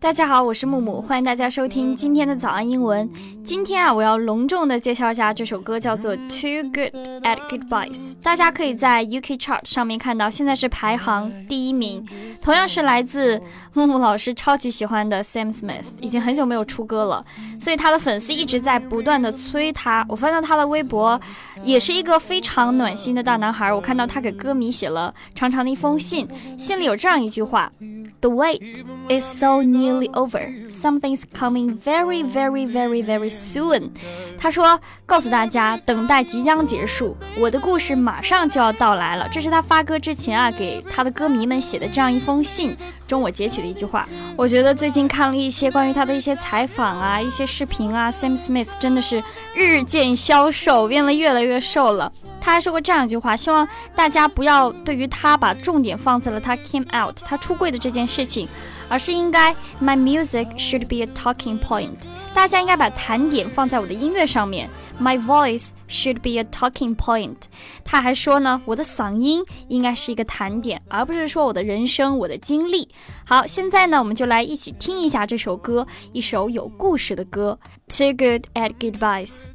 大家好，我是木木，欢迎大家收听今天的早安英文。今天啊，我要隆重的介绍一下这首歌，叫做《Too Good at Goodbyes》。大家可以在 UK Chart 上面看到，现在是排行第一名，同样是来自木木老师超级喜欢的 Sam Smith，已经很久没有出歌了，所以他的粉丝一直在不断的催他。我翻到他的微博，也是一个非常暖心的大男孩。我看到他给歌迷写了长长的一封信，信里有这样一句话：The wait is so nearly。over. Something's coming very, very, very, very soon. 他说：“告诉大家，等待即将结束，我的故事马上就要到来了。”这是他发歌之前啊，给他的歌迷们写的这样一封信跟我截取的一句话。我觉得最近看了一些关于他的一些采访啊，一些视频啊，Sam Smith 真的是日渐消瘦，变得越来越瘦了。他还说过这样一句话，希望大家不要对于他把重点放在了他 came out 他出柜的这件事情。而是应该，My music should be a talking point。大家应该把弹点放在我的音乐上面。My voice should be a talking point。他还说呢，我的嗓音应该是一个弹点，而不是说我的人生、我的经历。好，现在呢，我们就来一起听一下这首歌，一首有故事的歌。Too good at goodbyes。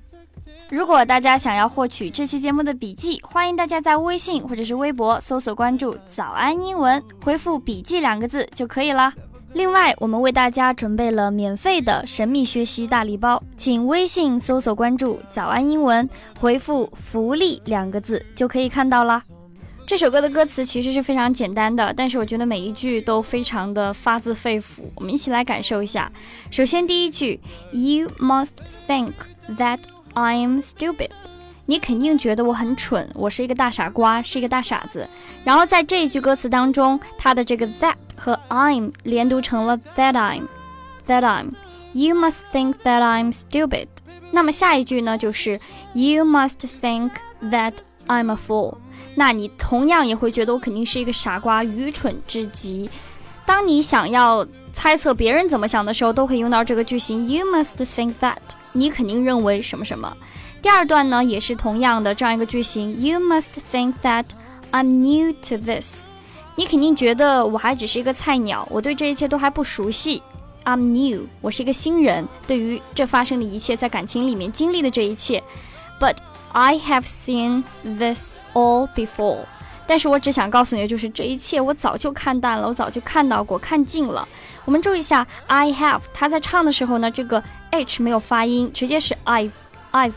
如果大家想要获取这期节目的笔记，欢迎大家在微信或者是微博搜索关注“早安英文”，回复“笔记”两个字就可以了。另外，我们为大家准备了免费的神秘学习大礼包，请微信搜索关注“早安英文”，回复“福利”两个字就可以看到啦。这首歌的歌词其实是非常简单的，但是我觉得每一句都非常的发自肺腑。我们一起来感受一下。首先，第一句：“You must think that。” I'm stupid，你肯定觉得我很蠢，我是一个大傻瓜，是一个大傻子。然后在这一句歌词当中，它的这个 that 和 I'm 连读成了 that I'm，that I'm。You must think that I'm stupid。那么下一句呢，就是 You must think that I'm a fool。那你同样也会觉得我肯定是一个傻瓜，愚蠢至极。当你想要猜测别人怎么想的时候，都可以用到这个句型。You must think that。你肯定认为什么什么。第二段呢，也是同样的这样一个句型。You must think that I'm new to this。你肯定觉得我还只是一个菜鸟，我对这一切都还不熟悉。I'm new，我是一个新人，对于这发生的一切，在感情里面经历的这一切。But I have seen this all before。但是我只想告诉你的就是这一切我早就看淡了，我早就看到过，看尽了。我们注意一下，I have，他在唱的时候呢，这个 h 没有发音，直接是 I've，I've，But I've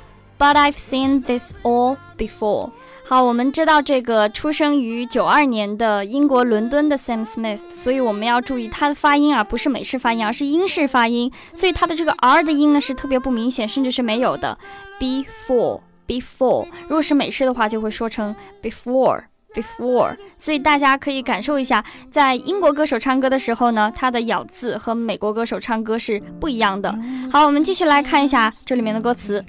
seen this all before。好，我们知道这个出生于九二年的英国伦敦的 Sam Smith，所以我们要注意他的发音啊，不是美式发音，而是英式发音，所以他的这个 r 的音呢是特别不明显，甚至是没有的。Before，before，如果是美式的话，就会说成 before。Before，所以大家可以感受一下，在英国歌手唱歌的时候呢，他的咬字和美国歌手唱歌是不一样的。好，我们继续来看一下这里面的歌词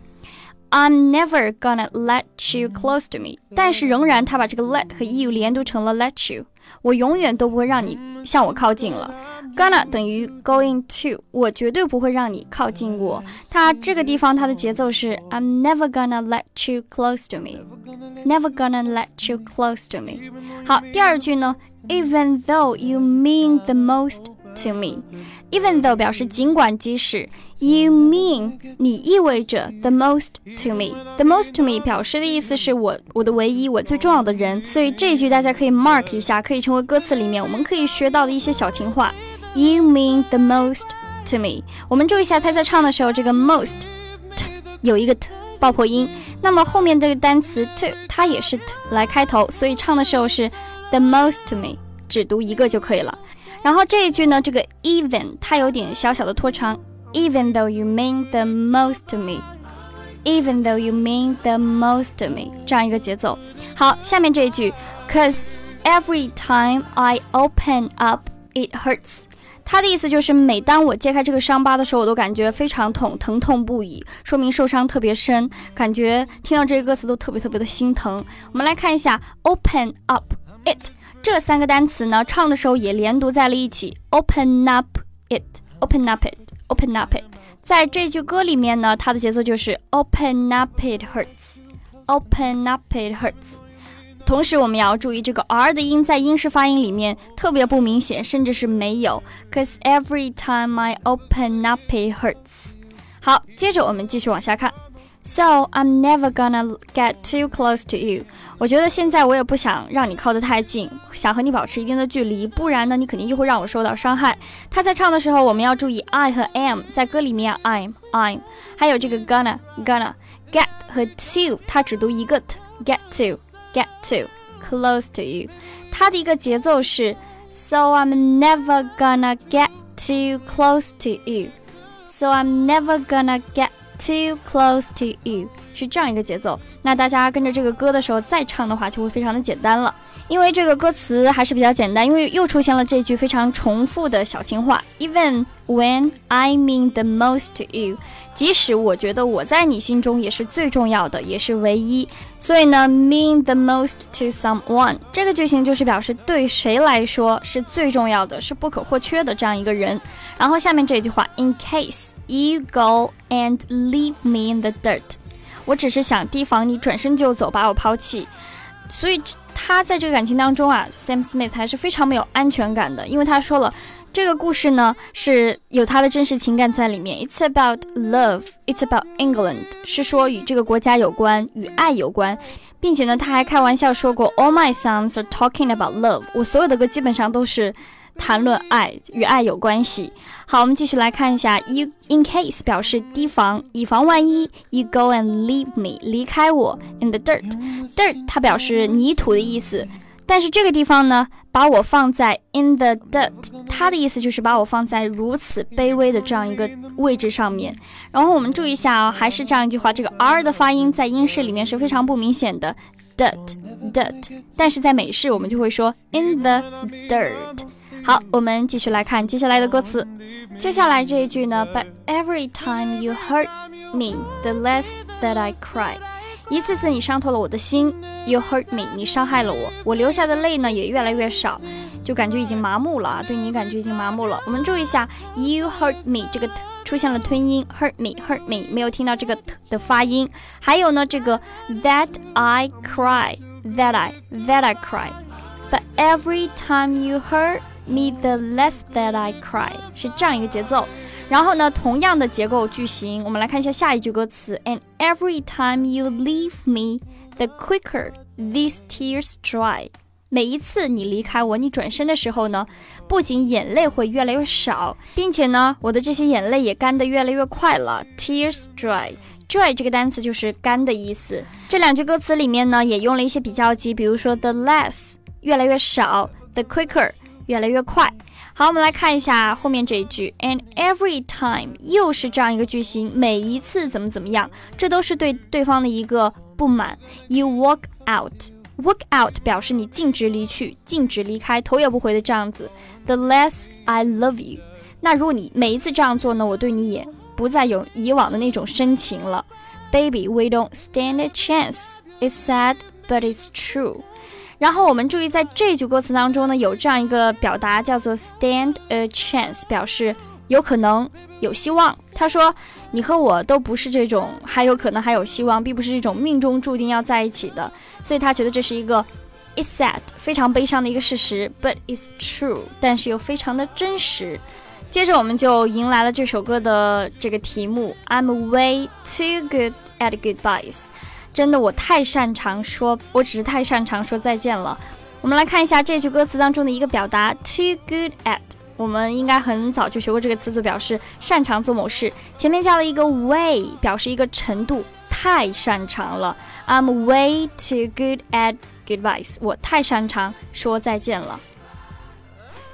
：I'm never gonna let you close to me。但是仍然，他把这个 let 和 you 连读成了 let you。我永远都不会让你向我靠近了。Gonna 等于 going to，我绝对不会让你靠近我。它这个地方它的节奏是 I'm never gonna let you close to me，never gonna let you close to me。好，第二句呢，Even though you mean the most to me，even though 表示尽管即使 ，you mean 你意味着 the most to me，the most to me 表示的意思是我我的唯一我最重要的人。所以这一句大家可以 mark 一下，可以成为歌词里面我们可以学到的一些小情话。You mean the most to me。我们注意一下，他在唱的时候，这个 most t 有一个 t 爆破音。那么后面这个单词 to 它也是 t 来开头，所以唱的时候是 the most to me，只读一个就可以了。然后这一句呢，这个 even 它有点小小的拖长。Even though you mean the most to me，even though you mean the most to me，这样一个节奏。好，下面这一句，Cause every time I open up it hurts。他的意思就是，每当我揭开这个伤疤的时候，我都感觉非常痛，疼痛不已，说明受伤特别深。感觉听到这个歌词都特别特别的心疼。我们来看一下，open up it 这三个单词呢，唱的时候也连读在了一起，open up it，open up it，open up it。在这句歌里面呢，它的节奏就是 open up it hurts，open up it hurts。 同时我们要注意这个 r 的音在英式发音里面特别不明显，甚至是没有。Cause every time I open up it hurts。好，接着我们继续往下看。 So I'm never gonna get too close to you。我觉得现在我也不想让你靠得太近，想和你保持一定的距离，不然呢，你肯定又会让我受到伤害。他在唱的时候，我们要注意 I 和 am，在歌里面 I'm I'm，还有这个 gonna gonna get 和 to，它只读一个 t，get to get to close to you。它的一个节奏是 So I'm never gonna get too close to you。So I'm never gonna get Too close to you 是这样一个节奏，那大家跟着这个歌的时候再唱的话，就会非常的简单了。因为这个歌词还是比较简单，因为又出现了这句非常重复的小情话，Even when I mean the most to you，即使我觉得我在你心中也是最重要的，也是唯一。所以呢，mean the most to someone 这个句型就是表示对谁来说是最重要的，是不可或缺的这样一个人。然后下面这句话，In case you go and leave me in the dirt，我只是想提防你转身就走，把我抛弃。所以他在这个感情当中啊，Sam Smith 还是非常没有安全感的，因为他说了，这个故事呢是有他的真实情感在里面。It's about love, it's about England，是说与这个国家有关，与爱有关，并且呢，他还开玩笑说过，All my songs are talking about love，我所有的歌基本上都是。谈论爱与爱有关系。好，我们继续来看一下，you in case 表示提防，以防万一。You go and leave me，离开我。In the dirt，dirt 它表示泥土的意思，但是这个地方呢，把我放在 in the dirt，它的意思就是把我放在如此卑微的这样一个位置上面。然后我们注意一下啊，还是这样一句话，这个 r 的发音在英式里面是非常不明显的，dirt，dirt，但是在美式我们就会说 in the dirt。好，我们继续来看接下来的歌词。接下来这一句呢，But every time you hurt me, the less that I cry。一次次你伤透了我的心，You hurt me，你伤害了我，我流下的泪呢也越来越少，就感觉已经麻木了啊，对你感觉已经麻木了。我们注意一下，You hurt me 这个 t 出现了吞音，hurt me，hurt me，没有听到这个 t 的发音。还有呢，这个 that I cry，that I，that I cry，But every time you hurt Me the less that I cry 是这样一个节奏，然后呢，同样的结构句型，我们来看一下下一句歌词。And every time you leave me, the quicker these tears dry。每一次你离开我，你转身的时候呢，不仅眼泪会越来越少，并且呢，我的这些眼泪也干得越来越快了。Tears dry，dry 这个单词就是干的意思。这两句歌词里面呢，也用了一些比较级，比如说 the less 越来越少，the quicker。越来越快。好，我们来看一下后面这一句，and every time 又是这样一个句型，每一次怎么怎么样，这都是对对方的一个不满。You walk out，walk out 表示你径直离去，径直离开，头也不回的这样子。The less I love you，那如果你每一次这样做呢，我对你也不再有以往的那种深情了。Baby，we don't stand a chance. It's sad, but it's true. 然后我们注意，在这句歌词当中呢，有这样一个表达叫做 stand a chance，表示有可能、有希望。他说：“你和我都不是这种还有可能、还有希望，并不是这种命中注定要在一起的。”所以他觉得这是一个 it's sad 非常悲伤的一个事实，but it's true，但是又非常的真实。接着我们就迎来了这首歌的这个题目：I'm way too good at goodbyes。真的，我太擅长说，我只是太擅长说再见了。我们来看一下这句歌词当中的一个表达，too good at。我们应该很早就学过这个词组，表示擅长做某事。前面加了一个 way，表示一个程度，太擅长了。I'm way too good at goodbyes。我太擅长说再见了。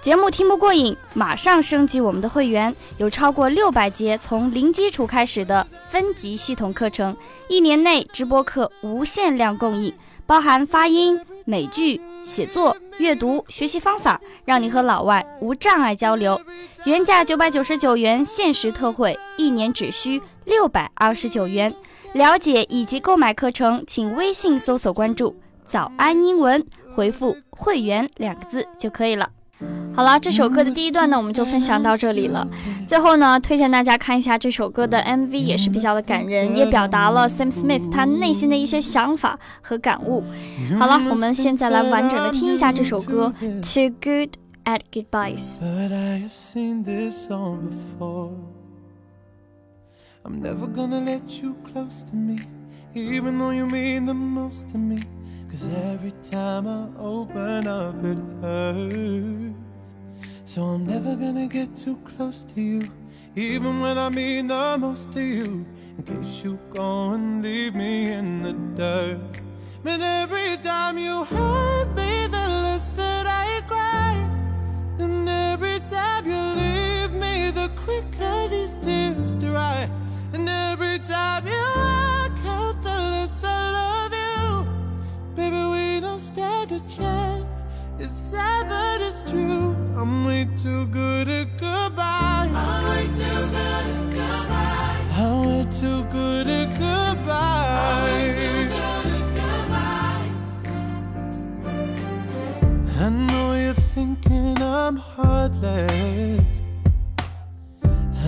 节目听不过瘾，马上升级我们的会员，有超过六百节从零基础开始的分级系统课程，一年内直播课无限量供应，包含发音、美剧、写作、阅读、学习方法，让你和老外无障碍交流。原价九百九十九元，限时特惠，一年只需六百二十九元。了解以及购买课程，请微信搜索关注“早安英文”，回复“会员”两个字就可以了。好了，这首歌的第一段呢，我们就分享到这里了。最后呢，推荐大家看一下这首歌的 MV，也是比较的感人，也表达了 Sam Smith 他内心的一些想法和感悟。好了，我们现在来完整的听一下这首歌《Too Good at Goodbyes》。I'm never gonna let you close to me, even though you mean the most to me. Cause every time I open up, it hurts. So I'm never gonna get too close to you, even when I mean the most to you. In case you go and leave me in the dirt. But every time you hurt me, the less that I cry. And every time you leave me, the quicker these tears dry. And every time you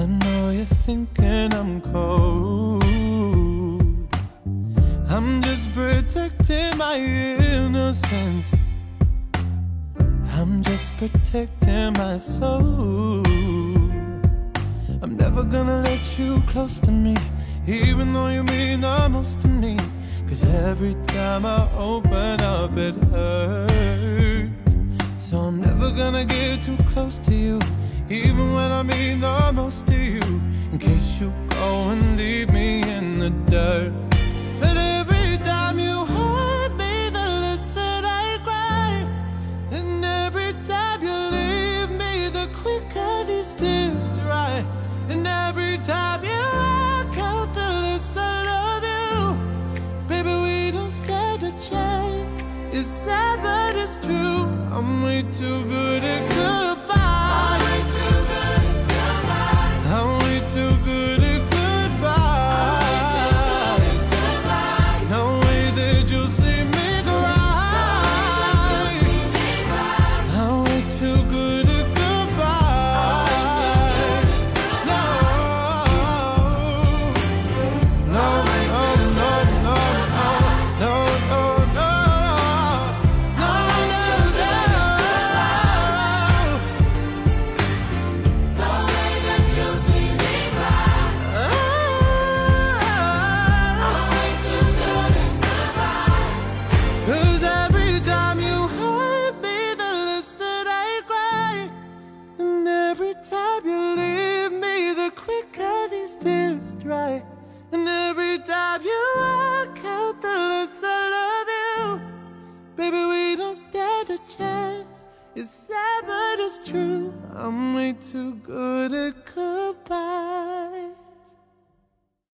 I know you're thinking I'm cold. I'm just protecting my innocence. I'm just protecting my soul. I'm never gonna let you close to me, even though you mean the most to me. Cause every time I open up, it hurts. I'm way too good at